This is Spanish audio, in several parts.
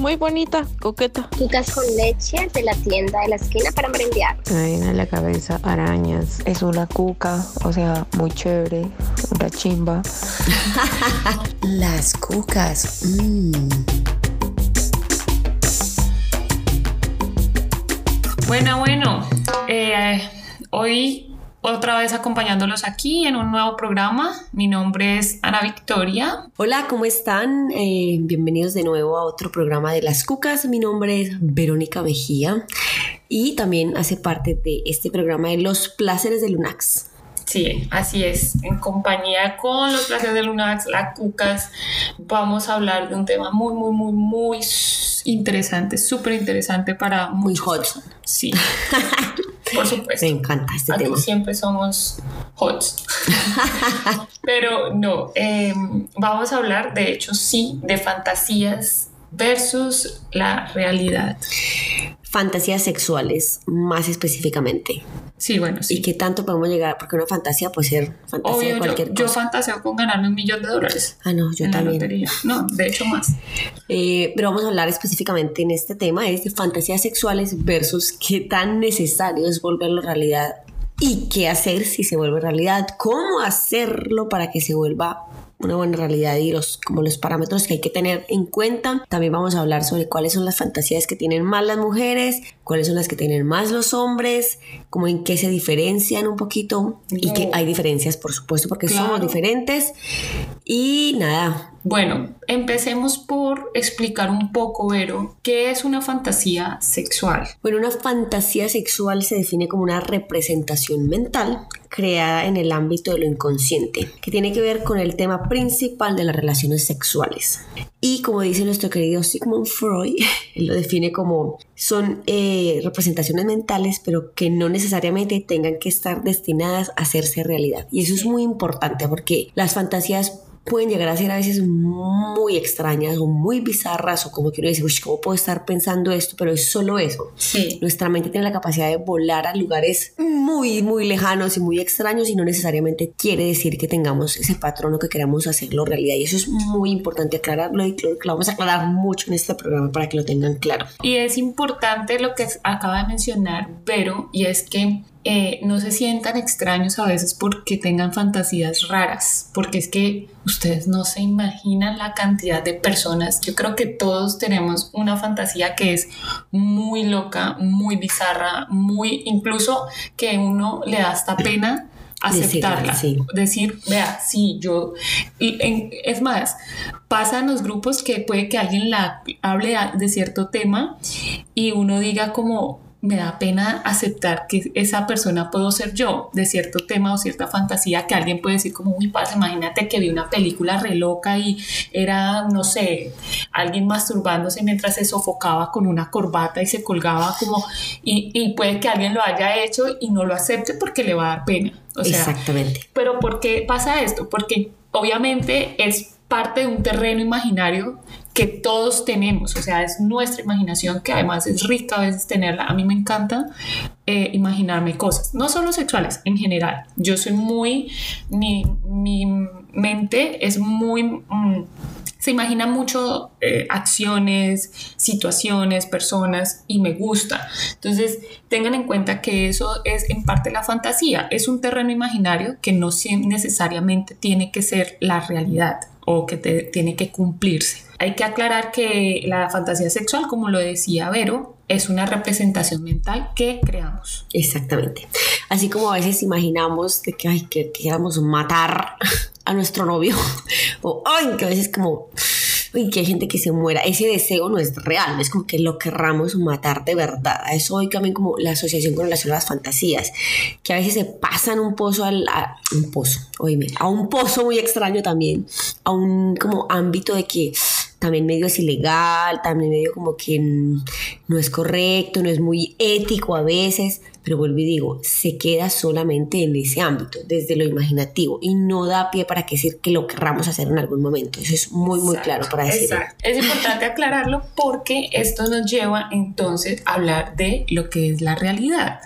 muy bonita, coqueta. Cucas con leche de la tienda de la esquina para merendear. Me viene a la cabeza arañas. Es una cuca, o sea, muy chévere, una chimba. Las cucas. Mmm. Bueno, bueno, eh, hoy otra vez acompañándolos aquí en un nuevo programa. Mi nombre es Ana Victoria. Hola, ¿cómo están? Eh, bienvenidos de nuevo a otro programa de Las Cucas. Mi nombre es Verónica Mejía y también hace parte de este programa de Los Placeres de Lunax. Sí, así es. En compañía con los placeres de Lunax, las cucas, vamos a hablar de un tema muy, muy, muy, muy interesante, súper interesante para muy hot. Sí, por supuesto. Me encanta este Aquí tema. siempre somos hot. Pero no, em, vamos a hablar, de hecho, sí, de fantasías versus la realidad. Fantasías sexuales, más específicamente. Sí, bueno, sí. ¿Y qué tanto podemos llegar? Porque una fantasía puede ser fantasía Obvio, de cualquier yo, yo cosa. fantaseo con ganarme un millón de dólares. ah, no, yo en la también. lotería. No, de hecho más. Eh, pero vamos a hablar específicamente en este tema, es de fantasías sexuales versus qué tan necesario es volverlo realidad y qué hacer si se vuelve realidad, cómo hacerlo para que se vuelva una buena realidad y los, como los parámetros que hay que tener en cuenta. También vamos a hablar sobre cuáles son las fantasías que tienen más las mujeres, cuáles son las que tienen más los hombres, como en qué se diferencian un poquito y que hay diferencias, por supuesto, porque somos Claro. diferentes. Y nada, Bueno, empecemos por explicar un poco, Vero, qué es una fantasía sexual. Bueno, una fantasía sexual se define como una representación mental creada en el ámbito de lo inconsciente, que tiene que ver con el tema principal de las relaciones sexuales. Y como dice nuestro querido Sigmund Freud, lo define como son eh, representaciones mentales, pero que no necesariamente tengan que estar destinadas a hacerse realidad. Y eso es muy importante porque las fantasías pueden llegar a ser a veces muy extrañas o muy bizarras o como uno dice, "Uy, ¿cómo puedo estar pensando esto? Pero es solo eso. Sí. Nuestra mente tiene la capacidad de volar a lugares muy, muy lejanos y muy extraños y no necesariamente quiere decir que tengamos ese patrón o que queramos hacerlo realidad. Y eso es muy importante aclararlo y creo que lo vamos a aclarar mucho en este programa para que lo tengan claro. Y es importante lo que acaba de mencionar Vero, y es que eh, no se sientan extraños a veces porque tengan fantasías raras, porque es que ustedes no se imaginan la cantidad de personas. Yo creo que todos tenemos una fantasía que es muy loca, muy bizarra, muy incluso que uno le da hasta pena aceptarla, sí. decir, vea, sí, yo, y en- es más, pasan los grupos que puede que alguien la hable de cierto tema y uno diga como, me da pena aceptar que esa persona puedo ser yo de cierto tema o cierta fantasía que alguien puede decir como, uy, parce, imagínate que vi una película re loca y era, no sé, alguien masturbándose mientras se sofocaba con una corbata y se colgaba como, y, y puede que alguien lo haya hecho y no lo acepte porque le va a dar pena. O sea, Exactamente. pero ¿por qué pasa esto? Porque obviamente es parte de un terreno imaginario que todos tenemos, o sea, es nuestra imaginación que además es rica a veces tenerla. A mí me encanta eh, imaginarme cosas, no solo sexuales, en general. Yo soy muy, mi, mi mente es muy... mm, se imagina mucho eh, acciones, situaciones, personas y me gusta. Entonces, tengan en cuenta que eso es en parte la fantasía. Es un terreno imaginario que no necesariamente tiene que ser la realidad o que te- tiene que cumplirse. Hay que aclarar que la fantasía sexual, como lo decía Vero, es una representación mental que creamos. Exactamente. Así como a veces imaginamos de que, ay, que queramos matar a nuestro novio, o ay, que a veces como, uy, que hay gente que se muera. Ese deseo no es real, es como que lo querramos matar de verdad. A eso hoy también como la asociación con relación a las fantasías, que a veces se pasan un pozo al, a un pozo, oíme, a un pozo muy extraño también, a un como ámbito de que también medio es ilegal, también medio como que no es correcto, no es muy ético a veces, pero vuelvo y digo, se queda solamente en ese ámbito, desde lo imaginativo, y no da pie para que decir que lo querramos hacer en algún momento. Eso es muy, muy claro para decirlo. Exacto. Es importante aclararlo porque esto nos lleva entonces a hablar de lo que es la realidad.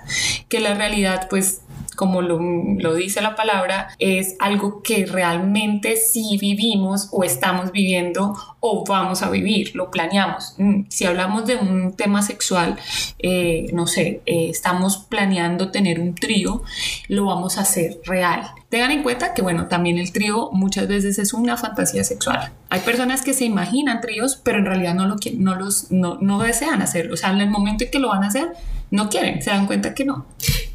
Que la realidad, pues, como lo, lo dice la palabra, es algo que realmente sí vivimos o estamos viviendo o vamos a vivir, lo planeamos. Mm, si hablamos de un tema sexual, eh, no sé, eh, estamos planeando tener un trío, lo vamos a hacer real. Tengan en cuenta que, bueno, también el trío muchas veces es una fantasía sexual. Hay personas que se imaginan tríos, pero en realidad no, lo, no, los, no, no desean hacerlo. O sea, en el momento en que lo van a hacer, no quieren, se dan cuenta que no.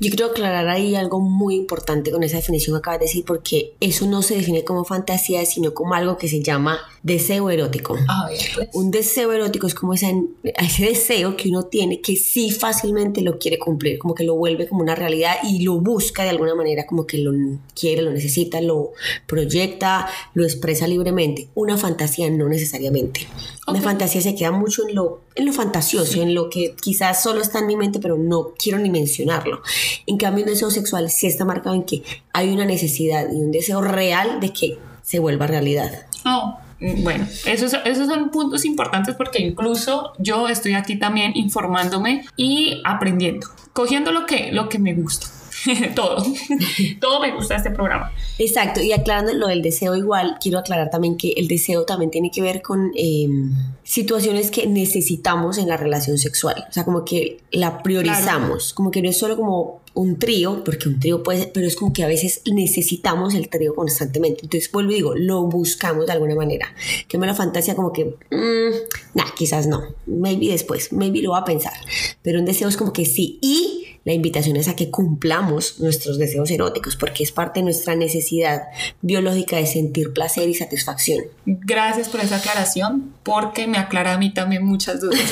Yo quiero aclarar ahí algo muy importante con esa definición que acabas de decir, porque eso no se define como fantasía, sino como algo que se llama deseo erótico. Ah, pues. Un deseo erótico es como ese, ese deseo que uno tiene que sí fácilmente lo quiere cumplir, como que lo vuelve como una realidad y lo busca de alguna manera, como que lo quiere, lo necesita, lo proyecta, lo expresa libremente. Una fantasía no necesariamente. Una fantasía se queda mucho en lo, en lo fantasioso, en lo que quizás solo está en mi mente, pero no quiero ni mencionarlo. En cambio, un deseo sexual sí está marcado en que hay una necesidad y un deseo real de que se vuelva realidad. Oh. Bueno, esos, esos son puntos importantes porque incluso yo estoy aquí también informándome y aprendiendo, cogiendo lo que, lo que me gusta. todo. todo me gusta este programa. Exacto. Y aclarando lo del deseo igual, quiero aclarar también que el deseo también tiene que ver con em, situaciones que necesitamos en la relación sexual. O sea, como que la priorizamos. Como que no es solo como un trío, porque un trío puede ser, pero es como que a veces necesitamos el trío constantemente. Entonces, vuelvo y digo, lo buscamos de alguna manera. Que me la fantasía como que, mmm, nah, quizás no, maybe después, maybe lo va a pensar. Pero un deseo es como que sí. Y la invitación es a que cumplamos nuestros deseos eróticos, porque es parte de nuestra necesidad biológica de sentir placer y satisfacción. Gracias por esa aclaración, porque me aclara a mí también muchas dudas.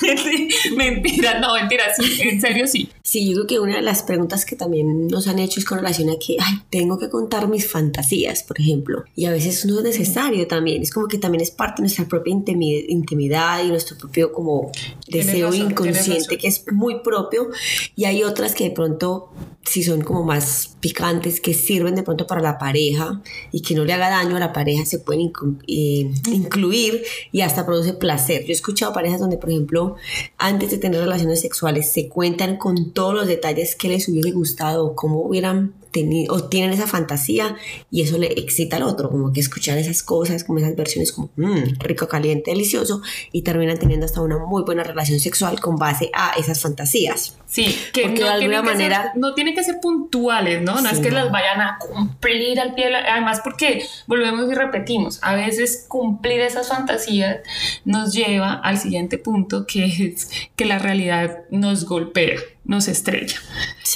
mentira, no, mentira, sí, en serio sí. Sí, yo creo que una de las preguntas que también nos han hecho es con relación a que, ay, tengo que contar mis fantasías, por ejemplo, y a veces no es necesario también, es como que también es parte de nuestra propia intimidad y nuestro propio como deseo inconsciente que es muy propio y hay otras que de pronto si son como más picantes que sirven de pronto para la pareja y que no le haga daño a la pareja se pueden eh, incluir y hasta produce placer. Yo he escuchado parejas donde por ejemplo antes de tener relaciones sexuales se cuentan con todos los detalles que les hubiese gustado o cómo hubieran tenido o tienen esa fantasía y eso le excita al otro, como que escuchar esas cosas, como esas versiones como mmm, rico, caliente, delicioso y terminan teniendo hasta una muy buena relación sexual con base a esas fantasías. Sí, que no de alguna manera no tiene que ser puntuales, ¿no? No es que las vayan a cumplir al pie, además porque volvemos y repetimos, a veces cumplir esas fantasías nos lleva al siguiente punto que es que la realidad nos golpea nos estrella.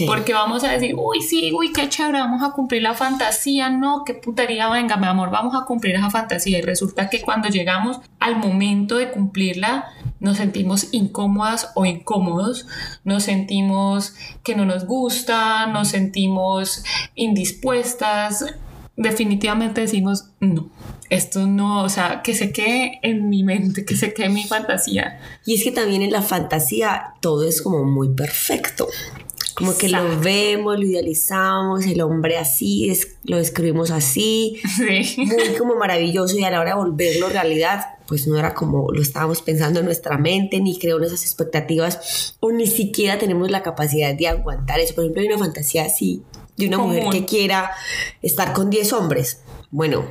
Porque vamos a decir, uy, sí, uy, qué chévere, vamos a cumplir la fantasía, no, qué putaría, venga, mi amor, vamos a cumplir esa fantasía. Y resulta que cuando llegamos al momento de cumplirla, nos sentimos incómodas o incómodos, nos sentimos que no nos gusta, nos sentimos indispuestas. Definitivamente decimos, no, esto no, o sea, que se quede en mi mente, que se quede en mi fantasía. Y es que también en la fantasía todo es como muy perfecto. Como que lo vemos, lo idealizamos, el hombre así, es, lo describimos así, muy como maravilloso y a la hora de volverlo realidad, pues no era como lo estábamos pensando en nuestra mente, ni creo en esas expectativas, o ni siquiera tenemos la capacidad de aguantar eso. Por ejemplo, hay una fantasía así de una mujer que quiera estar con 10 hombres. Bueno,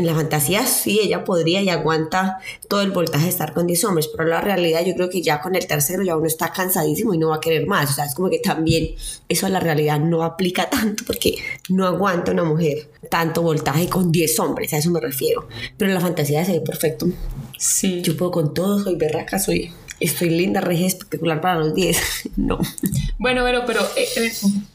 en la fantasía sí, ella podría y aguanta todo el voltaje de estar con 10 hombres, pero la realidad yo creo que ya con el tercero ya uno está cansadísimo y no va a querer más. O sea, es como que también eso a la realidad no aplica tanto porque no aguanta una mujer tanto voltaje con 10 hombres, a eso me refiero. Pero en la fantasía se ve perfecto. Sí. Yo puedo con todo, soy berraca, soy estoy linda, regia, espectacular para los 10. no. Bueno, pero, pero eh, eh,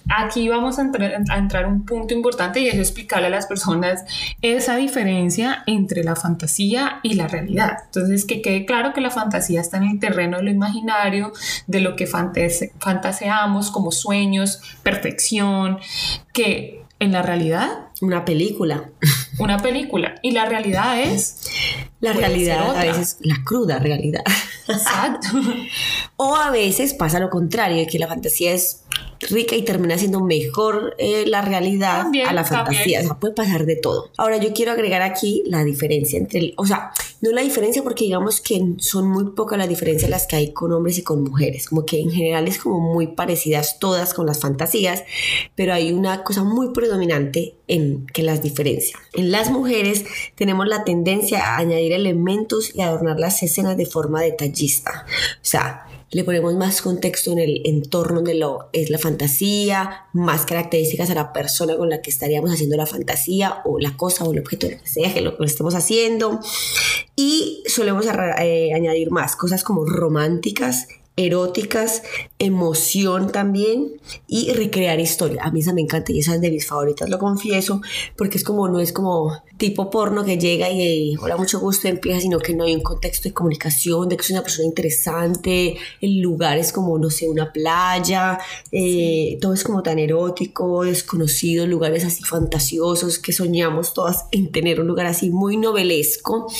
aquí vamos a entrar, a entrar un punto importante y es explicarle a las personas esa diferencia entre la fantasía y la realidad. Entonces, que quede claro que la fantasía está en el terreno de lo imaginario, de lo que fantaseamos como sueños, perfección, que en la realidad... Una película. Una película. Y la realidad es... La realidad, a veces la cruda realidad. Exacto. o a veces pasa lo contrario, que la fantasía es rica y termina siendo mejor eh, la realidad También, a la también. fantasía. O sea, puede pasar de todo. Ahora, yo quiero agregar aquí la diferencia entre, el- o sea, no la diferencia porque digamos que son muy pocas las diferencias las que hay con hombres y con mujeres. Como que en general es como muy parecidas todas con las fantasías, pero hay una cosa muy predominante en que las diferencia. En las mujeres tenemos la tendencia a añadir elementos y adornar las escenas de forma detallista. O sea, le ponemos más contexto en el entorno de lo es la fantasía, más características a la persona con la que estaríamos haciendo la fantasía o la cosa o el objeto, lo que sea que lo que estemos haciendo. Y solemos eh, añadir más cosas como románticas, eróticas, emoción también y recrear historia. A mí esa me encanta y esa es de mis favoritas, lo confieso, porque es como, no es como tipo porno que llega y hola, mucho gusto, empieza, sino que no hay un contexto de comunicación, de que es una persona interesante, el lugar es como, no sé, una playa, eh, todo es como tan erótico, desconocido, lugares así fantasiosos que soñamos todas en tener un lugar así muy novelesco,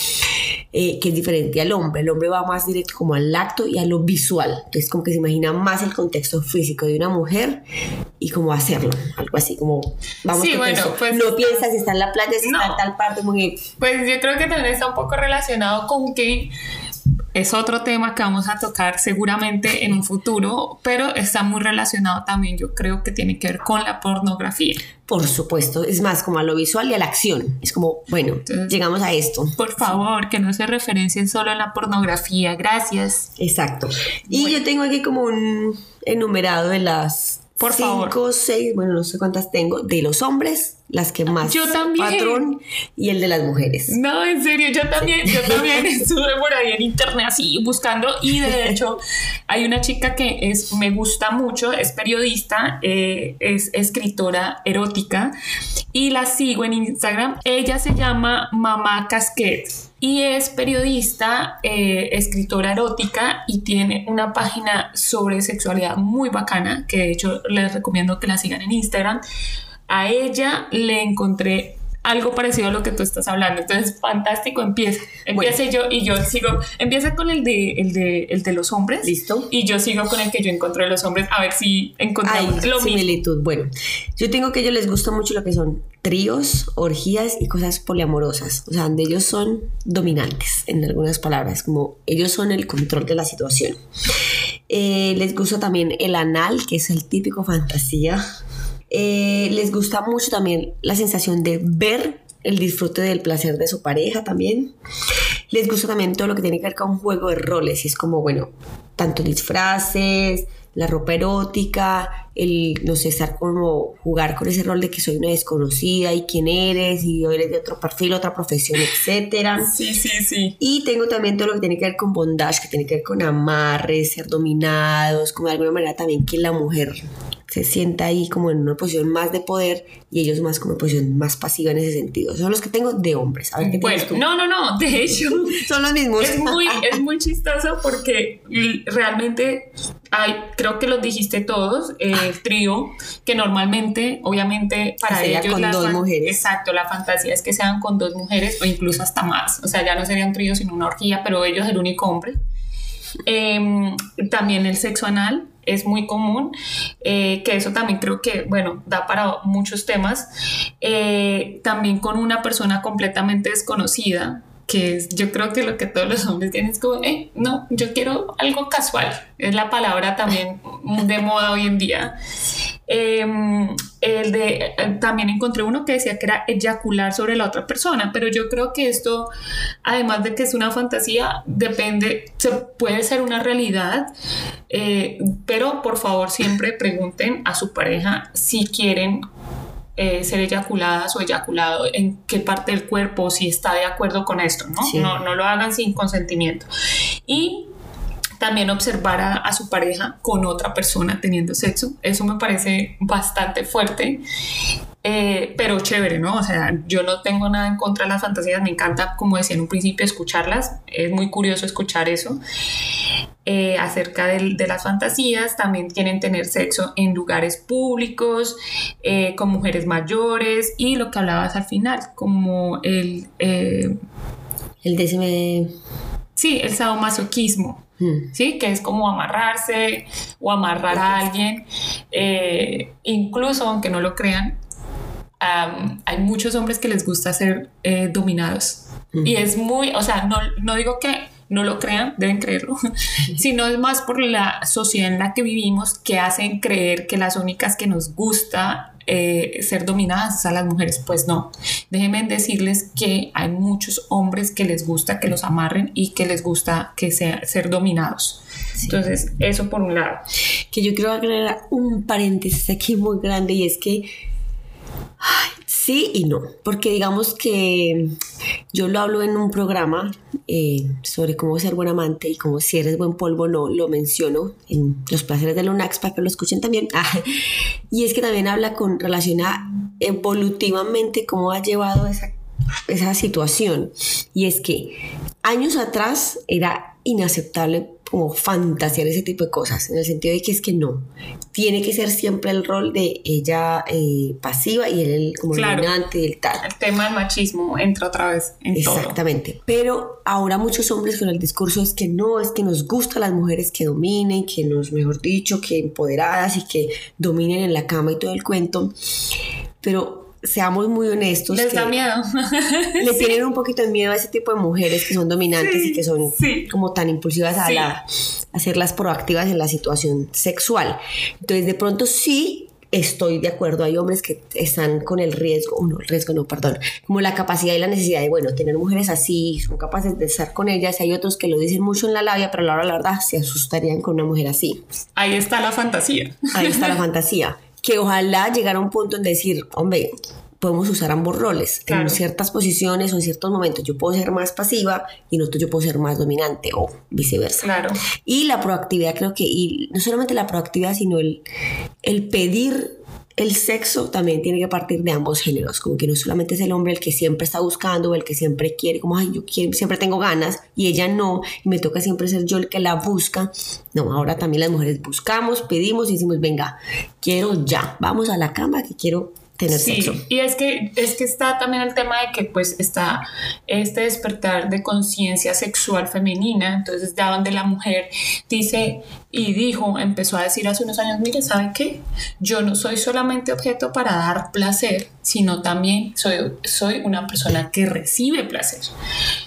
eh, que es diferente al hombre. El hombre va más directo como al acto y a lo visual. Entonces como que se imagina más el contexto físico de una mujer y cómo hacerlo. Algo así como, vamos Sí, bueno, pues- no piensa si está en la playa, si No. está en tal parte, muy... Pues yo creo que también está un poco relacionado con que es otro tema que vamos a tocar seguramente en un futuro, pero está muy relacionado también, yo creo que tiene que ver con la pornografía. Por supuesto, es más como a lo visual y a la acción. Es como, bueno, Entonces- llegamos a esto. Por favor, que no se referencien solo en la pornografía. Gracias. Exacto. Y yo tengo aquí como un enumerado de las Por cinco, favor. seis, bueno, no sé cuántas tengo, de los hombres, las que más Yo también. patrón y el de las mujeres. No, en serio, yo también, yo también estuve por ahí en internet así buscando y de hecho hay una chica que es, me gusta mucho, es periodista, eh, es escritora erótica y la sigo en Instagram. Ella se llama Mamá Casquet y es periodista, eh, escritora erótica y tiene una página sobre sexualidad muy bacana que de hecho les recomiendo que la sigan en Instagram. A ella le encontré algo parecido a lo que tú estás hablando. Entonces, fantástico, empieza. Empieza yo y yo sigo. Empieza con el de, el de, el de los hombres. ¿Listo? Y yo sigo con el que yo encontré de los hombres. A ver si encontramos lo mismo. similitud. Bueno, yo tengo que a ellos les gusta mucho lo que son tríos, orgías y cosas poliamorosas. O sea, donde ellos son dominantes, en algunas palabras, como ellos son el control de la situación. Eh, les gusta también el anal, que es el típico fantasía. Eh, les gusta mucho también la sensación de ver el disfrute del placer de su pareja también. Les gusta también todo lo que tiene que ver con juego de roles. Y es como, bueno, tanto disfraces, la ropa erótica, el, no sé, estar como jugar con ese rol de que soy una desconocida y quién eres y eres de otro perfil, otra profesión, etcétera. Sí, sí, sí. Y tengo también todo lo que tiene que ver con bondage, que tiene que ver con amarres, ser dominados, como de alguna manera también que la mujer se sienta ahí como en una posición más de poder y ellos más como posición más pasiva en ese sentido. Son los que tengo de hombres. A ver qué Bueno, tú. no, no, no. De hecho, Son los mismos. es muy, es muy chistoso porque realmente hay, creo que los dijiste todos, eh, el trío, que normalmente, obviamente, para Sería ellos con dos mujeres. Exacto, la fantasía es que sean con dos mujeres o incluso hasta más. O sea, ya no sería un trío sino una orgía, pero ellos el único hombre. Em, también el sexo anal es muy común, eh, que eso también creo que, bueno, da para muchos temas. Eh, también con una persona completamente desconocida, yo creo que lo que todos los hombres tienen es como, eh, no, yo quiero algo casual. Es la palabra también de moda hoy en día. Em, el de, eh, también encontré uno que decía que era eyacular sobre la otra persona, pero yo creo que esto, además de que es una fantasía, depende, se puede ser una realidad, eh, pero por favor siempre pregunten a su pareja si quieren eh, ser eyaculadas o eyaculado en qué parte del cuerpo, si está de acuerdo con esto, ¿no? Sí. No, no lo hagan sin consentimiento. Y también observar a, a su pareja con otra persona teniendo sexo. Eso me parece bastante fuerte. Eh, pero chévere, ¿no? O sea, yo no tengo nada en contra de las fantasías, me encanta, como decía en un principio, escucharlas, es muy curioso escuchar eso. Eh, acerca de, las fantasías, también quieren tener sexo en lugares públicos, eh, con mujeres mayores y lo que hablabas al final, como el... El décime. Sí, el sadomasoquismo. Hmm. ¿sí? Que es como amarrarse o amarrar a alguien. Eh, incluso, aunque no lo crean, hay muchos hombres que les gusta ser eh, dominados. Y es muy, o sea, no, no digo que no lo crean, deben creerlo, sino es más por la sociedad en la que vivimos que hacen creer que las únicas que nos gusta eh, ser dominadas a las mujeres. Pues no, déjenme decirles que hay muchos hombres que les gusta que los amarren y que les gusta que sea, ser dominados. Entonces, eso por un lado. Que yo quiero agregar un paréntesis aquí muy grande y es que sí y no, porque digamos que yo lo hablo en un programa eh, sobre cómo ser buen amante y cómo si eres buen polvo no lo menciono en los placeres de Lunax para que lo escuchen también. Ah, y es que también habla con relación evolutivamente cómo ha llevado esa, esa situación. Y es que años atrás era inaceptable como fantasear ese tipo de cosas, en el sentido de que es que no, tiene que ser siempre el rol de ella eh, pasiva y él el, como dominante y el tal. El tema del machismo entra otra vez en Exactamente, pero ahora muchos hombres con el discurso es que no, es que nos gustan las mujeres que dominen, que nos, mejor dicho, que empoderadas y que dominen en la cama y todo el cuento, pero seamos muy honestos. Les da miedo. le tienen un poquito de miedo a ese tipo de mujeres que son dominantes y que son como tan impulsivas a, la, hacerlas proactivas en la situación sexual. Entonces, de pronto sí estoy de acuerdo. Hay hombres que están con el riesgo, no, el riesgo no, perdón, como la capacidad y la necesidad de, bueno, tener mujeres así, son capaces de estar con ellas. Hay otros que lo dicen mucho en la labia, pero a la hora la verdad se asustarían con una mujer así. Ahí está la fantasía. Ahí está la fantasía que ojalá llegara a un punto en decir, hombre, podemos usar ambos roles en ciertas posiciones o en ciertos momentos. Yo puedo ser más pasiva y en otros yo puedo ser más dominante o viceversa. Claro. Y la proactividad creo que, y no solamente la proactividad, sino el, el pedir el sexo también tiene que partir de ambos géneros, como que no solamente es el hombre el que siempre está buscando o el que siempre quiere, como, ay, yo siempre tengo ganas y ella no, y me toca siempre ser yo el que la busca. No, ahora también las mujeres buscamos, pedimos y decimos, venga, quiero ya, vamos a la cama que quiero tener sí, Y es que, es que está también el tema de que pues está este despertar de conciencia sexual femenina, entonces ya donde la mujer dice y dijo, empezó a decir hace unos años, mire, ¿saben qué? Yo no soy solamente objeto para dar placer, sino también soy, soy una persona que recibe placer.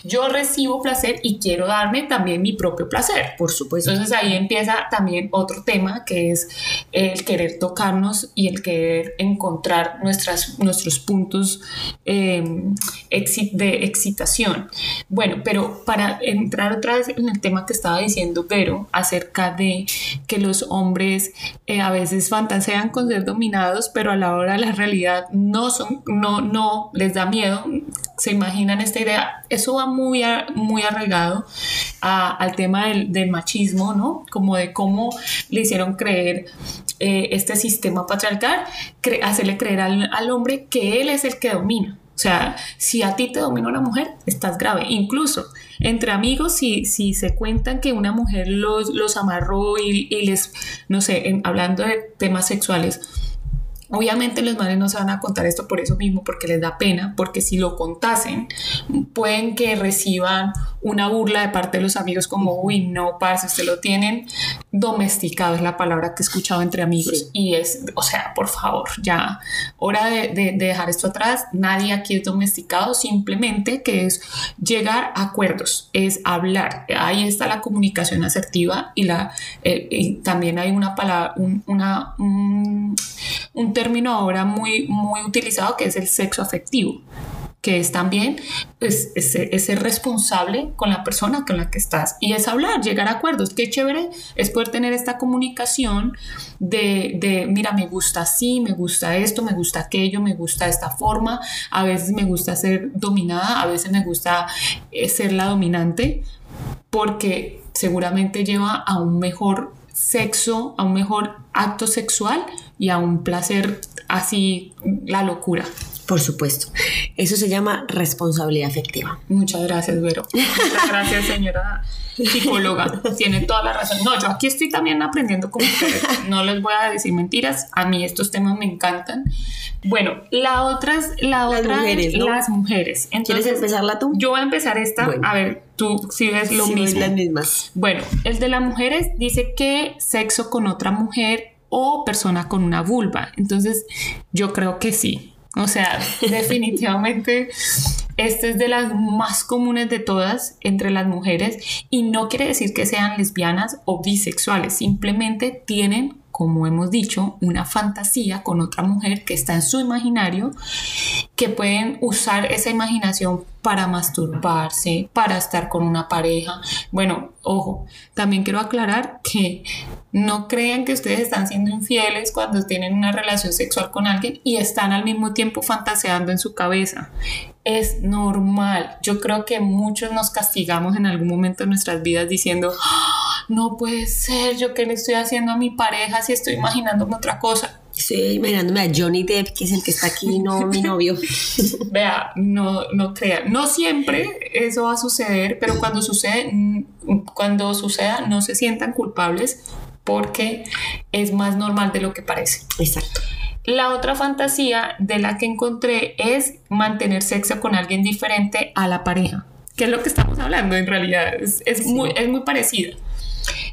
Yo recibo placer y quiero darme también mi propio placer. Por supuesto. Entonces ahí empieza también otro tema que es el querer tocarnos y el querer encontrar nuestras, nuestros puntos eh, de excitación. Bueno, pero para entrar otra vez en el tema que estaba diciendo Vero acerca de que los hombres eh, a veces fantasean con ser dominados, pero a la hora de la realidad no son, no, no les da miedo, se imaginan esta idea. Eso va muy, muy arraigado al tema del, del, machismo, ¿no? Como de cómo le hicieron creer eh, este sistema patriarcal, hacerle creer al, hombre que él es el que domina. O sea, si a ti te domina una mujer, estás grave. Incluso entre amigos, si, si se cuentan que una mujer los, los amarró y, y les, no sé, hablando de temas sexuales, Obviamente los manes no se van a contar esto por eso mismo, porque les da pena, porque si lo contasen, pueden que reciban una burla de parte de los amigos como, uy, no, parce, usted lo tienen domesticado, es la palabra que he escuchado entre amigos. Y es, o sea, por favor, ya, hora de, de, dejar esto atrás, nadie aquí es domesticado, simplemente que es llegar a acuerdos, es hablar. Ahí está la comunicación asertiva y, la, eh, también hay una palabra, una, un, un término ahora muy, muy utilizado que es el sexo afectivo que es también es, ser responsable con la persona con la que estás y es hablar, llegar a acuerdos. Qué chévere es poder tener esta comunicación de, de, mira, me gusta así, me gusta esto, me gusta aquello, me gusta esta forma, a veces me gusta ser dominada, a veces me gusta eh, ser la dominante, porque seguramente lleva a un mejor sexo, a un mejor acto sexual y a un placer así, la locura. Por supuesto. Eso se llama responsabilidad afectiva. Muchas gracias, Vero. Muchas gracias, señora psicóloga. Tiene toda la razón. No, yo aquí estoy también aprendiendo como ustedes. No les voy a decir mentiras. A mí estos temas me encantan. Bueno, la otra es la Las otra mujeres, ¿no? las mujeres. ¿Quieres Entonces, empezarla tú? yo voy a empezar esta. Bueno. A ver, tú si ves lo Sí, mismo. las mismas. Bueno, el de las mujeres dice que sexo con otra mujer o persona con una vulva. Entonces, yo creo que sí. O sea, definitivamente este es de las más comunes de todas entre las mujeres y no quiere decir que sean lesbianas o bisexuales, simplemente tienen, como hemos dicho, una fantasía con otra mujer que está en su imaginario, que pueden usar esa imaginación para masturbarse, para estar con una pareja. Bueno, ojo, también quiero aclarar que no crean que ustedes están siendo infieles cuando tienen una relación sexual con alguien y están al mismo tiempo fantaseando en su cabeza. Es normal. Yo creo que muchos nos castigamos en algún momento de nuestras vidas diciendo, "Ah, no puede ser, yo qué le estoy haciendo a mi pareja si estoy imaginándome otra cosa. Estoy imaginándome a Johnny Depp, que es el que está aquí, no mi novio. Vea, no, no crean, no siempre eso va a suceder, pero cuando sucede, mm, cuando suceda, no se sientan culpables porque es más normal de lo que parece. Exacto. La otra fantasía de la que encontré es mantener sexo con alguien diferente a la pareja, que es lo que estamos hablando en realidad, es, es muy, es muy parecida.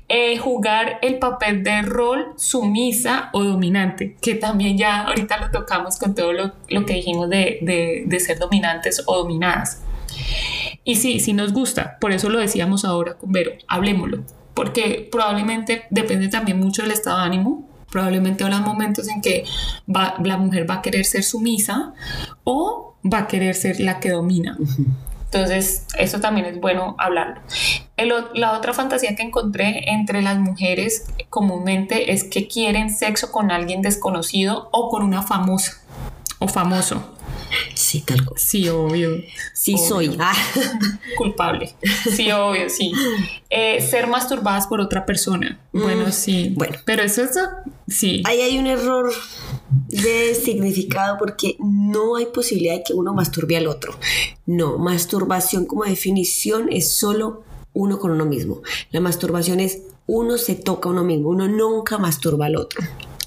Eh, jugar el papel de rol sumisa o dominante, que también ya ahorita lo tocamos con todo lo, lo que dijimos de, de- de ser dominantes o dominadas. Y sí, sí nos gusta, por eso lo decíamos ahora con Vero, hablemoslo, porque probablemente depende también mucho del estado de ánimo, probablemente habrá momentos en que va- la mujer va a querer ser sumisa o va a querer ser la que domina. Entonces, eso también es bueno hablarlo. El la otra fantasía que encontré entre las mujeres comúnmente es que quieren sexo con alguien desconocido o con una famosa o famoso. Sí, tal cosa. Sí, obvio. Sí, Obvio. soy. Ah, Culpable. Sí, obvio, sí. Eh, ser masturbadas por otra persona. Bueno, sí. bueno. Pero eso es, sí. Ahí hay un error de significado porque no hay posibilidad de que uno masturbe al otro. No, masturbación como definición es solo uno con uno mismo. La masturbación es uno se toca a uno mismo, uno nunca masturba al otro.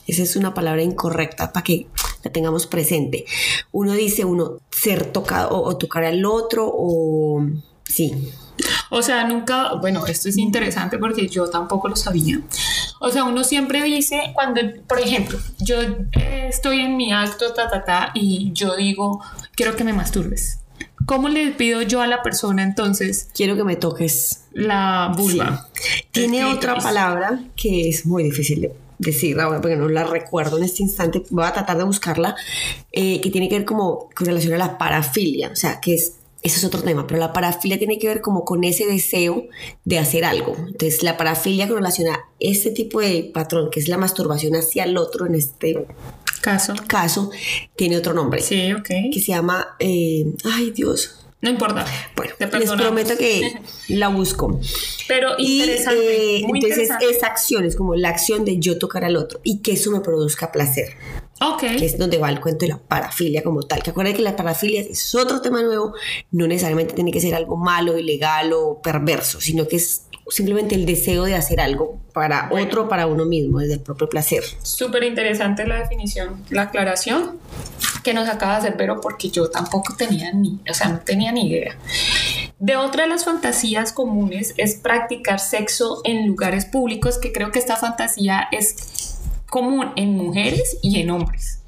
Esa es una palabra incorrecta para que la tengamos presente. Uno dice uno ser tocado o, o tocar al otro o sí. O sea, nunca, bueno, esto es interesante porque yo tampoco lo sabía. O sea, uno siempre dice cuando, por ejemplo, yo eh, estoy en mi acto, ta, ta, ta, y yo digo, quiero que me masturbes. ¿Cómo le pido yo a la persona entonces Quiero que me toques la vulva? Tiene otra palabra que es muy difícil de decir ahora porque no la recuerdo en este instante. Voy a tratar de buscarla, eh, que tiene que ver como con relación a la parafilia. O sea, que es, eso es otro tema, pero la parafilia tiene que ver como con ese deseo de hacer algo. Entonces, la parafilia con relación a este tipo de patrón, que es la masturbación hacia el otro en este Caso. caso, tiene otro nombre. Sí, ok. Que se llama, eh, ay Dios. No importa. Bueno, Te les prometo que la busco. Pero Y interesante. eh, muy entonces interesante. esa acción es como la acción de yo tocar al otro y que eso me produzca placer, Ok. que es donde va el cuento de la parafilia como tal. Que acuérdense que la parafilia es otro tema nuevo, no necesariamente tiene que ser algo malo, ilegal o perverso, sino que es simplemente el deseo de hacer algo para Bueno. otro, para uno mismo, desde el propio placer. Súper interesante la definición, la aclaración que nos acaba de hacer Vero porque yo tampoco tenía ni, o sea, no tenía ni idea. De otra de las fantasías comunes es practicar sexo en lugares públicos, que creo que esta fantasía es común en mujeres y en hombres.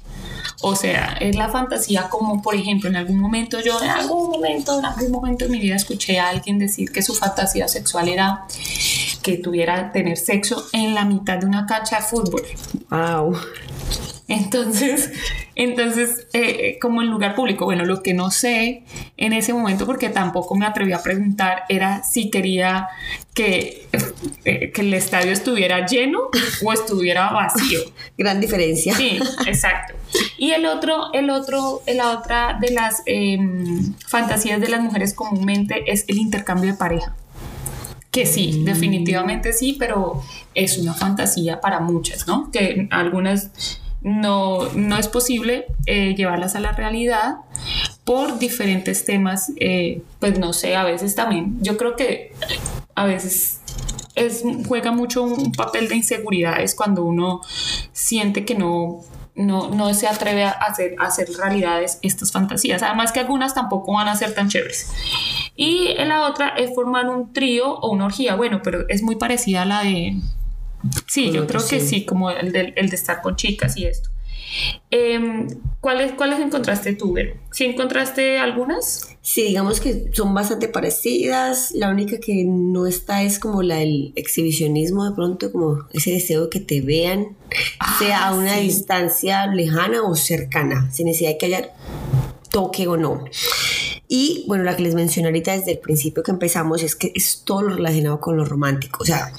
O sea, es la fantasía como, por ejemplo, en algún momento yo, en algún momento, en algún momento de mi vida escuché a alguien decir que su fantasía sexual era que tuviera tener sexo en la mitad de una cancha de fútbol. Wow. Entonces, entonces eh, como en lugar público, bueno, lo que no sé en ese momento, porque tampoco me atreví a preguntar, era si quería que, eh, que el estadio estuviera lleno o estuviera vacío. Gran diferencia. Sí, exacto. Y el otro, el otro, la otra de las em, fantasías de las mujeres comúnmente es el intercambio de pareja. Que sí, definitivamente sí, pero es una fantasía para muchas, ¿no? Que algunas no, no es posible eh, llevarlas a la realidad por diferentes temas, eh, pues no sé, a veces también, yo creo que a veces es, juega mucho un papel de inseguridades cuando uno siente que no no, no se atreve a hacer, a hacer realidades estas fantasías. Además que algunas tampoco van a ser tan chéveres. Y la otra es formar un trío o una orgía. Bueno, pero es muy parecida a la de... Sí, yo creo que sí, como el de, el de estar con chicas y esto. Em, ¿cuáles, ¿Cuáles encontraste tú, Vero? ¿Sí encontraste algunas? Sí, digamos que son bastante parecidas. La única que no está es como la del exhibicionismo, de pronto, como ese deseo de que te vean, sea a Ah, una sí. distancia lejana o cercana, sin necesidad de que haya toque o no. Y bueno, la que les mencioné ahorita desde el principio que empezamos es que es todo lo relacionado con lo romántico. O sea,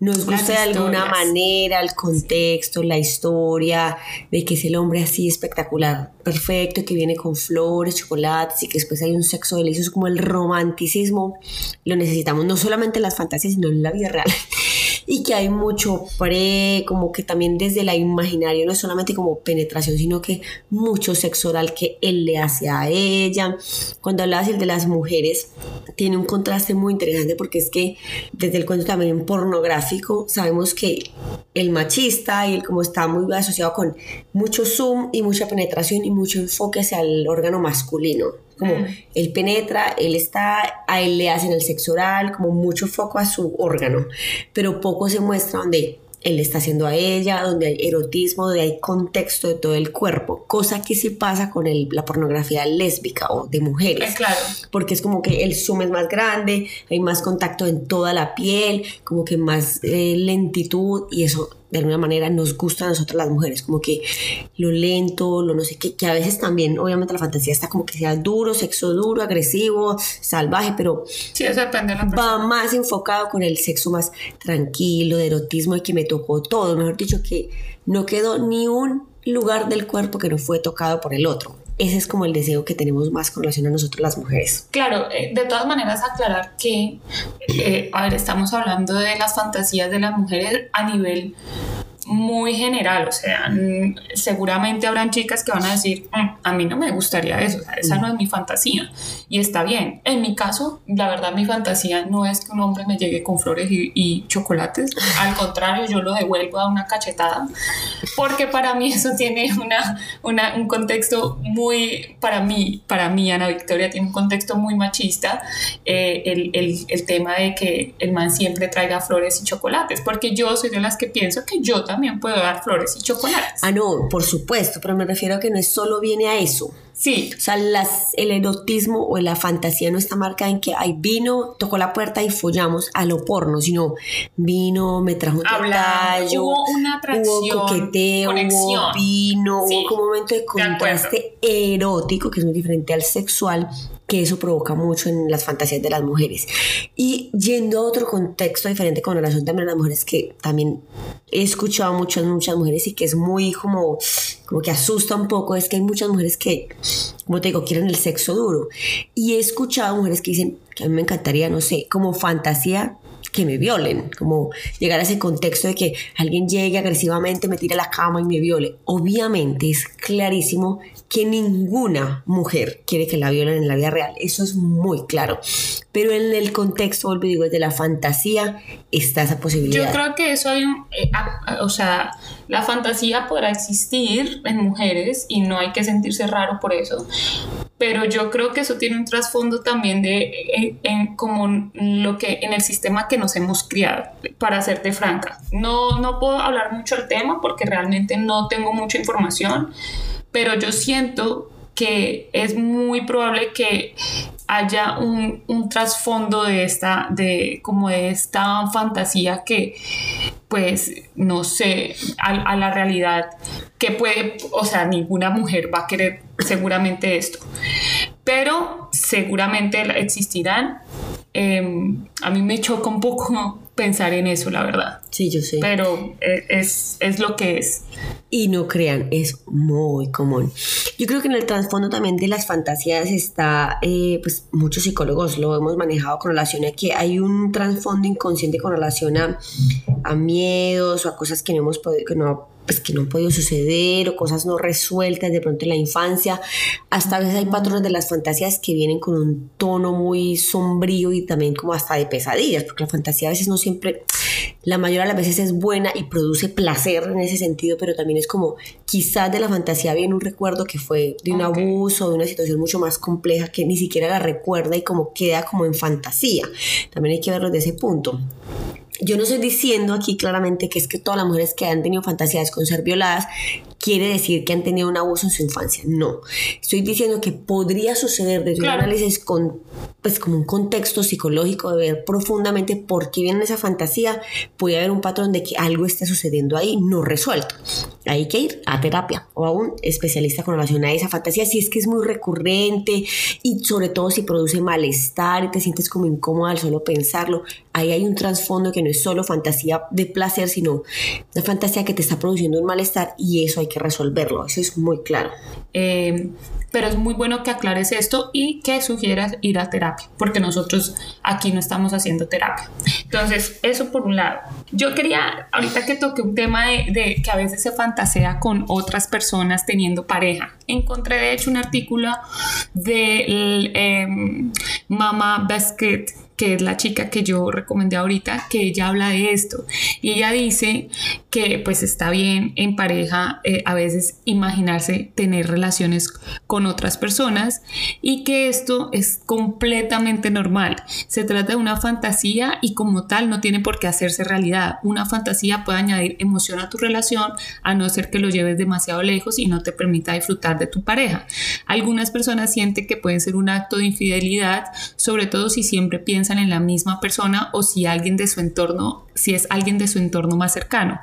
nos gusta de alguna manera el contexto, la historia de que es el hombre así espectacular, perfecto, que viene con flores, chocolates y que después hay un sexo delicioso, como el romanticismo. Lo necesitamos no solamente en las fantasías, sino en la vida real. Y que hay mucho pre, como que también desde la imaginario, no es solamente como penetración, sino que mucho sexo oral que él le hace a ella. Cuando hablabas el de las mujeres, tiene un contraste muy interesante porque es que desde el cuento también pornográfico sabemos que el machista y el como está muy asociado con mucho zoom y mucha penetración y mucho enfoque hacia el órgano masculino. Como Mm. él penetra, él está, a él le hacen el sexo oral, como mucho foco a su órgano, pero poco se muestra donde él le está haciendo a ella, donde hay erotismo, donde hay contexto de todo el cuerpo, cosa que sí pasa con el- la pornografía lésbica o de mujeres Eh, claro. porque es como que el zoom es más grande, hay más contacto en toda la piel, como que más eh, lentitud y eso de alguna manera nos gusta a nosotras las mujeres, como que lo lento, lo no sé qué, que a veces también obviamente la fantasía está como que sea duro, sexo duro, agresivo, salvaje, pero Sí, eso depende de la va más enfocado con el sexo más tranquilo, de erotismo y que me tocó todo, mejor dicho, que no quedó ni un lugar del cuerpo que no fue tocado por el otro. Ese es como el deseo que tenemos más con relación a nosotros las mujeres. Claro, eh, de todas maneras aclarar que, eh, a ver, estamos hablando de las fantasías de las mujeres a nivel muy general, o sea, seguramente habrán chicas que van a decir, "Mm, a mí no me gustaría eso, o sea, esa no es mi fantasía, y está bien. En mi caso, la verdad, mi fantasía no es que un hombre me llegue con flores y, y chocolates, al contrario, yo lo devuelvo a una cachetada, porque para mí eso tiene una, una- un contexto muy, para mí, para mí, Ana Victoria, tiene un contexto muy machista, eh, el, el- el tema de que el man siempre traiga flores y chocolates, porque yo soy de las que pienso que yo también puedo dar flores y chocolates. Ah, no, por supuesto, pero me refiero a que no es solo viene a eso. Sí, O sea, las, el erotismo o la fantasía no está marcada en que hay vino, tocó la puerta y follamos a lo porno, sino vino, me trajo un detallo, hubo una atracción, hubo coqueteo, conexión. hubo vino, Sí, hubo un momento de contraste erótico, que es muy diferente al sexual, que eso provoca mucho en las fantasías de las mujeres. Y yendo a otro contexto diferente con relación también a las mujeres, que también he escuchado muchas, muchas mujeres y que es muy como, como que asusta un poco, es que hay muchas mujeres que, como te digo, quieren el sexo duro. Y he escuchado mujeres que dicen que a mí me encantaría, no sé, como fantasía que me violen, como llegar a ese contexto de que alguien llegue agresivamente, me tire a la cama y me viole. Obviamente es clarísimo que ninguna mujer quiere que la violen en la vida real, eso es muy claro. Pero en el contexto, vuelvo digo, de la fantasía está esa posibilidad. Yo creo que eso hay un, eh, a- a- o sea, la fantasía podrá existir en mujeres y no hay que sentirse raro por eso, pero yo creo que eso tiene un trasfondo también de eh, en, como lo que en el sistema que nos hemos criado, para serte franca. No, no puedo hablar mucho del tema porque realmente no tengo mucha información, pero yo siento que es muy probable que haya un, trasfondo de esta, de como de esta fantasía que, pues, no sé, a, la realidad que puede, o sea, ninguna mujer va a querer seguramente esto, pero seguramente existirán. Em, a mí me choca un poco pensar en eso, la verdad, Sí, yo sé. pero eh, es, es lo que es. Y no crean, es muy común. Yo creo que en el trasfondo también de las fantasías está, eh, pues muchos psicólogos lo hemos manejado con relación a que hay un trasfondo inconsciente con relación a, a miedos o a cosas que no hemos podido, que no pues que no han podido suceder o cosas no resueltas de pronto en la infancia. Hasta a veces hay patrones de las fantasías que vienen con un tono muy sombrío y también como hasta de pesadillas, porque la fantasía a veces no siempre, la mayoría de las veces es buena y produce placer en ese sentido, pero también es como quizás de la fantasía viene un recuerdo que fue de un abuso, de una situación mucho más compleja que ni siquiera la recuerda y como queda como en fantasía. También hay que verlo desde ese punto. Yo no estoy diciendo aquí claramente que es que todas las mujeres que han tenido fantasías con ser violadas quiere decir que han tenido un abuso en su infancia. No. Estoy diciendo que podría suceder desde un análisis con, pues, como un contexto psicológico de ver profundamente por qué viene esa fantasía. Puede haber un patrón de que algo está sucediendo ahí no resuelto. Hay que ir a terapia o a un especialista con relación a esa fantasía si es que es muy recurrente y sobre todo si produce malestar y te sientes como incómoda al solo pensarlo. Ahí hay un trasfondo que no es solo fantasía de placer, sino una fantasía que te está produciendo un malestar y eso hay que resolverlo, eso es muy claro. Eh, pero es muy bueno que aclares esto y que sugieras ir a terapia, porque nosotros aquí no estamos haciendo terapia. Entonces, eso por un lado. Yo quería, ahorita que toqué un tema de, que a veces se fantasea con otras personas teniendo pareja, encontré de hecho un artículo de eh, Mama Basket que es la chica que yo recomendé ahorita, que ella habla de esto. Y ella dice que pues está bien en pareja eh, a veces imaginarse tener relaciones con otras personas y que esto es completamente normal. Se trata de una fantasía y como tal no tiene por qué hacerse realidad. Una fantasía puede añadir emoción a tu relación a no ser que lo lleves demasiado lejos y no te permita disfrutar de tu pareja. Algunas personas sienten que puede ser un acto de infidelidad, sobre todo si siempre piensan en la misma persona o si alguien de su entorno, si es alguien de su entorno más cercano.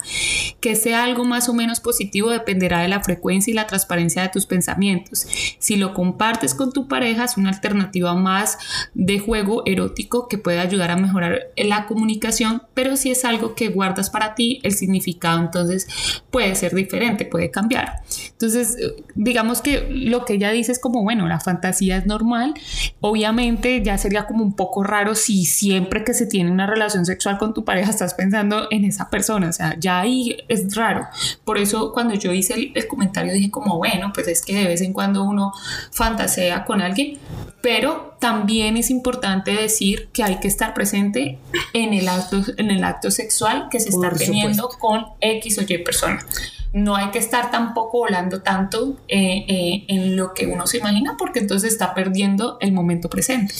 Que sea algo más o menos positivo dependerá de la frecuencia y la transparencia de tus pensamientos. Si lo compartes con tu pareja es una alternativa más de juego erótico que puede ayudar a mejorar la comunicación, pero si es algo que guardas para ti, el significado entonces puede ser diferente, puede cambiar. Entonces, digamos que lo que ella dice es como, bueno, la fantasía es normal, obviamente ya sería como un poco raro si siempre que se tiene una relación sexual con tu pareja estás pensando en esa persona, o sea, ya ahí es raro. Por eso cuando yo hice el, comentario dije como, bueno, pues es que de vez en cuando uno fantasea con alguien, pero también es importante decir que hay que estar presente en el acto, en el acto sexual que se está teniendo con X o Y persona no hay que estar tampoco volando tanto eh, eh, en lo que uno se imagina porque entonces está perdiendo el momento presente.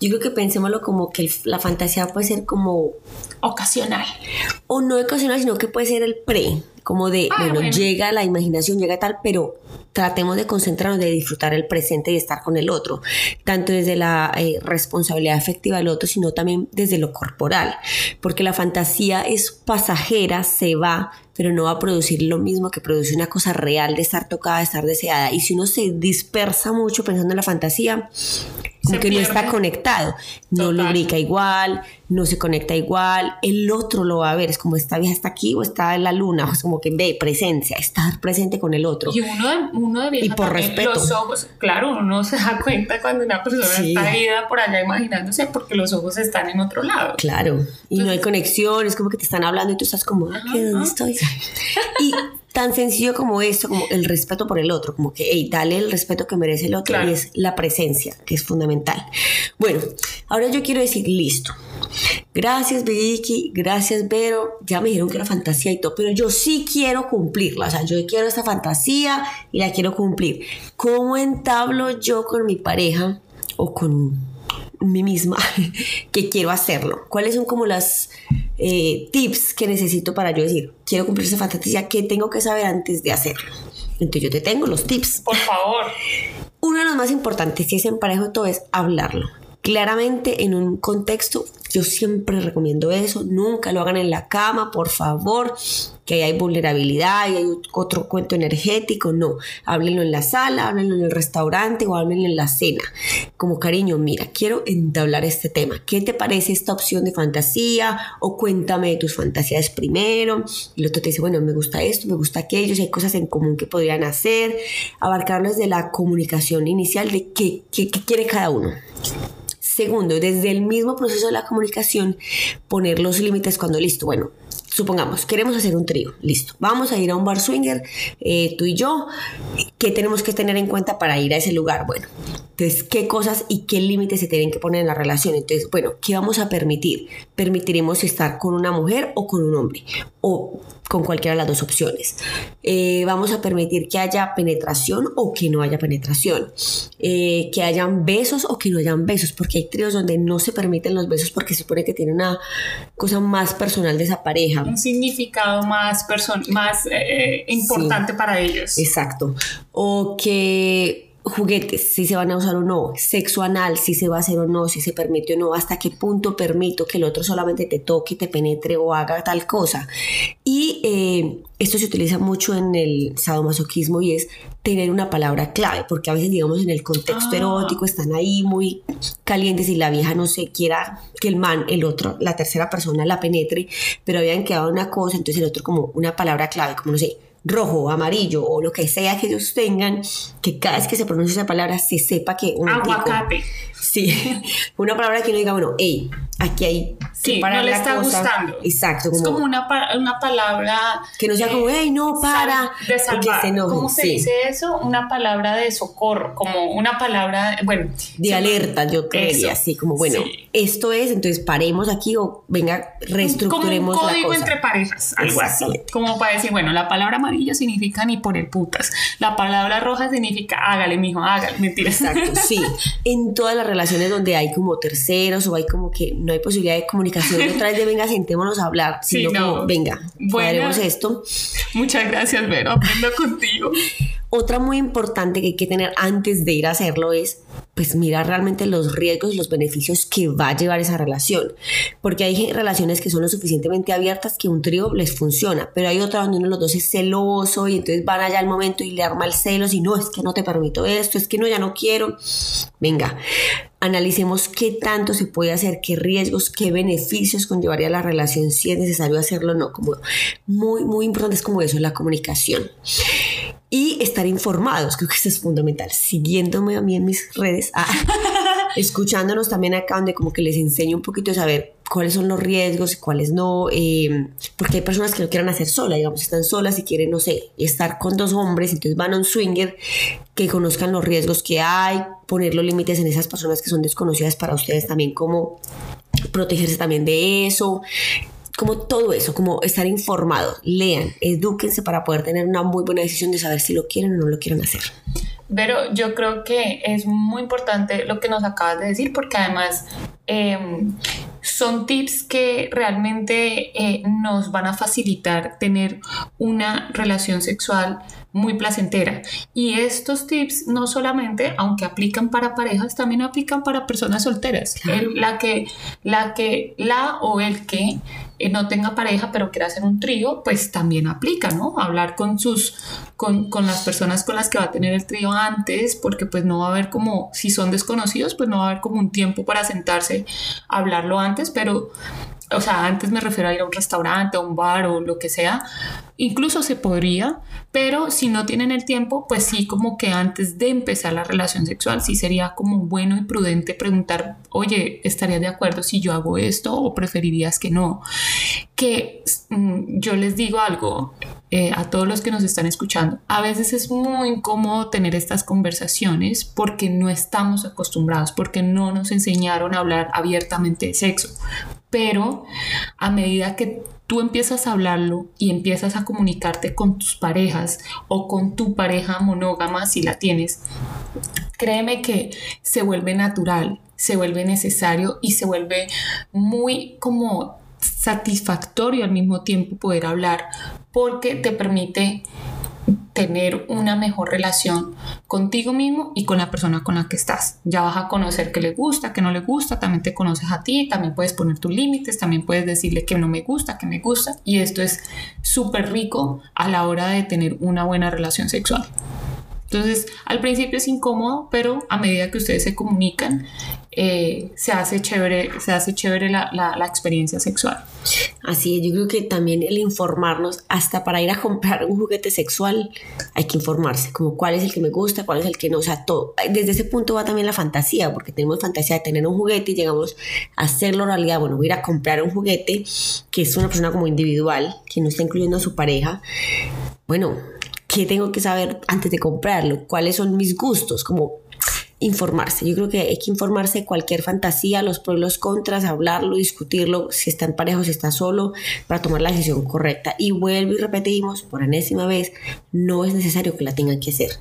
Yo creo que pensémoslo como que la fantasía puede ser como ocasional. O no ocasional, sino que puede ser el pre, como de, ah, bueno, llega la imaginación, llega tal, pero tratemos de concentrarnos, de disfrutar el presente y estar con el otro, tanto desde la eh, responsabilidad afectiva del otro, sino también desde lo corporal, porque la fantasía es pasajera, se va, pero no va a producir lo mismo que produce una cosa real de estar tocada, de estar deseada. Y si uno se dispersa mucho pensando en la fantasía, como que no está conectado, no lubrica igual, no se conecta igual, el otro lo va a ver, es como esta vieja está aquí o está en la luna, es como que ve presencia, estar presente con el otro. Y uno uno de y por respeto. los ojos, claro, uno se da cuenta cuando una persona está ida por allá imaginándose porque los ojos están en otro lado. Claro, y no hay conexión, es como que te están hablando y tú estás como, ah, ¿dónde estoy? y tan sencillo como esto, como el respeto por el otro, como que, hey, dale el respeto que merece el otro y es la presencia, que es fundamental. Bueno, ahora yo quiero decir, listo. Gracias Vicky, gracias Vero, ya me dijeron que era fantasía y todo, pero yo sí quiero cumplirla, o sea, yo quiero esta fantasía y la quiero cumplir. ¿Cómo entablo yo con mi pareja o con mí misma que quiero hacerlo? ¿Cuáles son como las eh, tips que necesito para yo decir, quiero cumplir esa fantasía, ¿qué tengo que saber antes de hacerlo? Entonces yo te tengo los tips. Por favor. Uno de los más importantes, si es en pareja todo, es hablarlo. Claramente en un contexto, yo siempre recomiendo eso, nunca lo hagan en la cama, por favor, que hay vulnerabilidad y hay otro cuento energético, no, háblenlo en la sala, háblenlo en el restaurante o háblenlo en la cena, como cariño, mira, quiero entablar este tema, ¿qué te parece esta opción de fantasía? O cuéntame de tus fantasías primero, y el otro te dice, bueno, me gusta esto, me gusta aquello, si hay cosas en común que podrían hacer, abarcarlo desde la comunicación inicial de qué, qué quiere cada uno. Segundo, desde el mismo proceso de la comunicación, poner los límites cuando listo, bueno, supongamos, queremos hacer un trío, listo. Vamos a ir a un bar swinger, eh, tú y yo. ¿Qué tenemos que tener en cuenta para ir a ese lugar? Bueno, entonces, ¿qué cosas y qué límites se tienen que poner en la relación? Entonces, bueno, ¿qué vamos a permitir? ¿Permitiremos estar con una mujer o con un hombre? O con cualquiera de las dos opciones. Eh, vamos a permitir que haya penetración o que no haya penetración. Eh, que hayan besos o que no hayan besos, porque hay tríos donde no se permiten los besos porque se supone que tiene una cosa más personal de esa pareja. Un significado más, más eh, importante para ellos. Exacto. O que juguetes, si se van a usar o no, sexo anal, si se va a hacer o no, si se permite o no, hasta qué punto permito que el otro solamente te toque, te penetre o haga tal cosa. Y eh, esto se utiliza mucho en el sadomasoquismo y es tener una palabra clave, porque a veces, digamos, en el contexto ah. erótico están ahí muy calientes y la vieja no se quiera que el man, el otro, la tercera persona la penetre, pero habían quedado una cosa, entonces el otro como una palabra clave, como no sé, rojo, amarillo o lo que sea que ellos tengan, que cada vez que se pronuncia esa palabra se sepa que un aguacate. Sí, una palabra que no diga, bueno, hey, aquí hay sí, no le está gustando. Exacto. Como, es como una, una palabra que no sea como, hey, no, para. de salvar. ¿Cómo se dice eso? Una palabra de socorro, como una palabra, bueno. De alerta, yo creería, así como, bueno, esto es, entonces paremos aquí o venga, reestructuremos como un código entre parejas, algo así. Como para decir, bueno, la palabra amarilla significa ni por el putas. La palabra roja significa hágale, mijo, hágale. Mentira. Exacto, sí. En todas las relaciones donde hay como terceros o hay como que no hay posibilidad de comunicación otra vez de venga, sentémonos a hablar, sino como venga, bueno, esto. Muchas gracias, Vero, aprendo contigo. Otra muy importante que hay que tener antes de ir a hacerlo es pues mirar realmente los riesgos y los beneficios que va a llevar esa relación. Porque hay relaciones que son lo suficientemente abiertas que un trío les funciona, pero hay otras donde uno de los dos es celoso y entonces van allá al momento y le arma el celos y no, es que no te permito esto, es que no, ya no quiero. Venga, analicemos qué tanto se puede hacer, qué riesgos, qué beneficios conllevaría la relación, si es necesario hacerlo o no. Como muy, muy importante es como eso, la comunicación y estar informados, creo que eso es fundamental, siguiéndome a mí en mis redes, ah, escuchándonos también acá donde como que les enseño un poquito a saber cuáles son los riesgos y cuáles no, eh, porque hay personas que lo quieran hacer sola, digamos, están solas y quieren, no sé, estar con dos hombres, entonces van a un swinger, que conozcan los riesgos que hay, poner los límites en esas personas que son desconocidas para ustedes también, como protegerse también de eso, como todo eso, como estar informados, lean, edúquense para poder tener una muy buena decisión de saber si lo quieren o no lo quieren hacer. Pero yo creo que es muy importante lo que nos acabas de decir porque además em, son tips que realmente eh, nos van a facilitar tener una relación sexual muy placentera. Y estos tips no solamente, aunque aplican para parejas, también aplican para personas solteras. la, que, la que, la o el que eh, no tenga pareja pero quiera hacer un trío, pues también aplica, ¿no? Hablar con sus, con, con, las personas con las que va a tener el trío antes, porque pues no va a haber como, si son desconocidos, pues no va a haber como un tiempo para sentarse a hablarlo antes, pero o sea, antes me refiero a ir a un restaurante, a un bar o lo que sea, incluso se podría, pero si no tienen el tiempo, pues sí, como que antes de empezar la relación sexual, sí sería como bueno y prudente preguntar, oye, ¿estarías de acuerdo si yo hago esto o preferirías que no? Que mm, yo les digo algo eh, a todos los que nos están escuchando, a veces es muy incómodo tener estas conversaciones porque no estamos acostumbrados, porque no nos enseñaron a hablar abiertamente de sexo pero a medida que tú empiezas a hablarlo y empiezas a comunicarte con tus parejas o con tu pareja monógama si la tienes, créeme que se vuelve natural, se vuelve necesario y se vuelve muy como satisfactorio al mismo tiempo poder hablar porque te permite tener una mejor relación contigo mismo y con la persona con la que estás. Ya vas a conocer qué le gusta, qué no le gusta, también te conoces a ti, también puedes poner tus límites, también puedes decirle que no me gusta, que me gusta y esto es súper rico a la hora de tener una buena relación sexual. Entonces, al principio es incómodo, pero a medida que ustedes se comunican, eh, se hace chévere, se hace chévere la, la, la, experiencia sexual. Así es, yo creo que también el informarnos, hasta para ir a comprar un juguete sexual, hay que informarse, como cuál es el que me gusta, cuál es el que no, o sea, todo. Desde ese punto va también la fantasía, porque tenemos fantasía de tener un juguete y llegamos a hacerlo realidad. Bueno, voy a ir a comprar un juguete que es una persona como individual, que no está incluyendo a su pareja. Bueno, ¿qué tengo que saber antes de comprarlo? ¿Cuáles son mis gustos? Como informarse. Yo creo que hay que informarse de cualquier fantasía, los pros y los contras, hablarlo, discutirlo, si está en pareja o si está solo, para tomar la decisión correcta. Y vuelvo y repetimos por enésima vez, no es necesario que la tengan que hacer.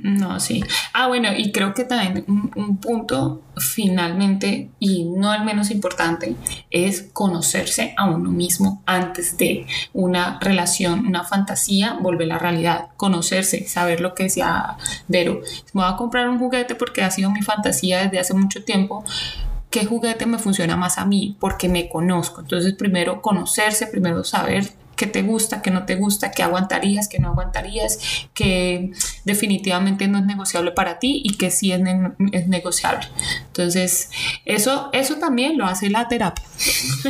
No, sí. Ah, bueno, y creo que también un, un, punto finalmente, y no el menos importante, es conocerse a uno mismo antes de una relación, una fantasía, volver a la realidad. Conocerse, saber lo que decía Vero. Me voy a comprar un juguete porque ha sido mi fantasía desde hace mucho tiempo qué juguete me funciona más a mí, porque me conozco. Entonces, primero conocerse, primero saber qué te gusta, qué no te gusta, qué aguantarías, qué no aguantarías, que definitivamente no es negociable para ti y que sí es, ne es negociable. Entonces, eso, eso también lo hace la terapia.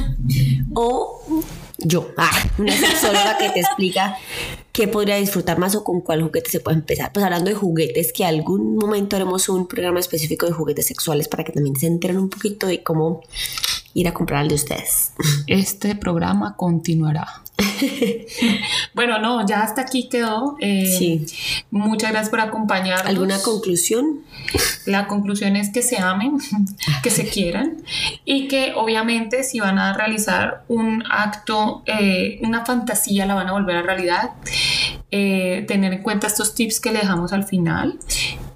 o yo, ah, una sexóloga que te explica qué podría disfrutar más o con cuál juguete se puede empezar. Pues hablando de juguetes, que algún momento haremos un programa específico de juguetes sexuales para que también se enteren un poquito de cómo ir a comprar el de ustedes. Este programa continuará. bueno, no, ya hasta aquí quedó. Eh, sí. Muchas gracias por acompañarnos. ¿Alguna conclusión? La conclusión es que se amen, que se quieran y que obviamente si van a realizar un acto, eh, una fantasía, la van a volver a realidad. Eh, tener en cuenta estos tips que le dejamos al final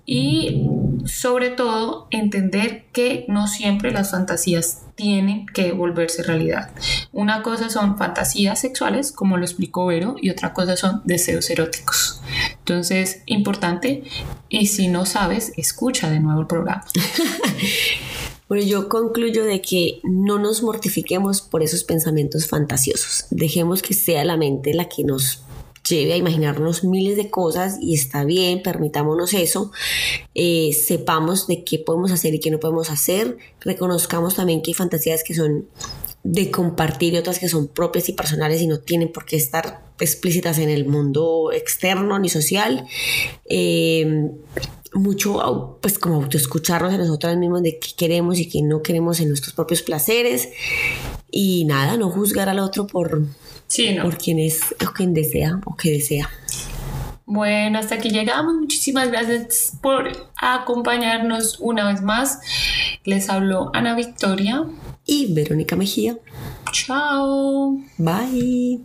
y sobre todo entender que no siempre las fantasías tienen que volverse realidad. Una cosa son fantasías sexuales, como lo explicó Vero, y otra cosa son deseos eróticos. Entonces, importante, y si no sabes, escucha de nuevo el programa. Bueno, yo concluyo de que no nos mortifiquemos por esos pensamientos fantasiosos. Dejemos que sea la mente la que nos lleve a imaginarnos miles de cosas y está bien, permitámonos eso, eh, sepamos de qué podemos hacer y qué no podemos hacer, reconozcamos también que hay fantasías que son de compartir y otras que son propias y personales y no tienen por qué estar explícitas en el mundo externo ni social. Eh, mucho, pues como autoescucharnos a nosotros mismos de qué queremos y qué no queremos en nuestros propios placeres y nada, no juzgar al otro por, Sí, ¿no? por quien es o quien desea o que desea. Bueno, hasta aquí llegamos. Muchísimas gracias por acompañarnos una vez más. Les habló Ana Victoria y Verónica Mejía. Chao. Bye.